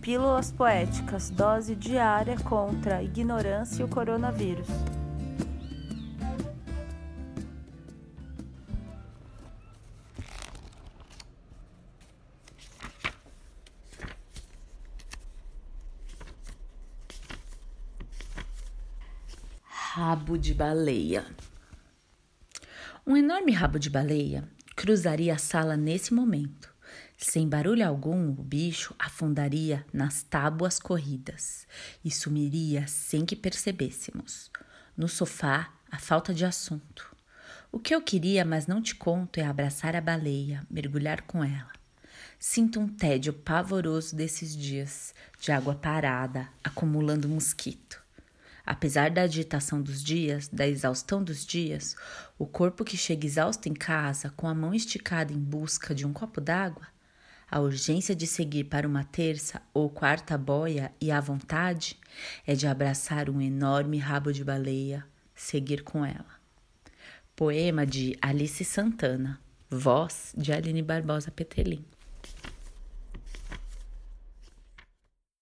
Pílulas Poéticas Dose diária contra a ignorância e o coronavírus. Rabo de baleia. Um enorme rabo de baleia cruzaria a sala nesse momento. Sem barulho algum, o bicho afundaria nas tábuas corridas e sumiria sem que percebêssemos. No sofá, a falta de assunto. O que eu queria, mas não te conto, é abraçar a baleia, mergulhar com ela. Sinto um tédio pavoroso desses dias, de água parada, acumulando mosquito. Apesar da agitação dos dias, da exaustão dos dias, o corpo que chega exausto em casa, com a mão esticada em busca de um copo d'água, a urgência de seguir para uma terça ou quarta boia e a vontade é de abraçar um enorme rabo de baleia, seguir com ela. Poema de Alice Santana, voz de Aline Barbosa Petelin.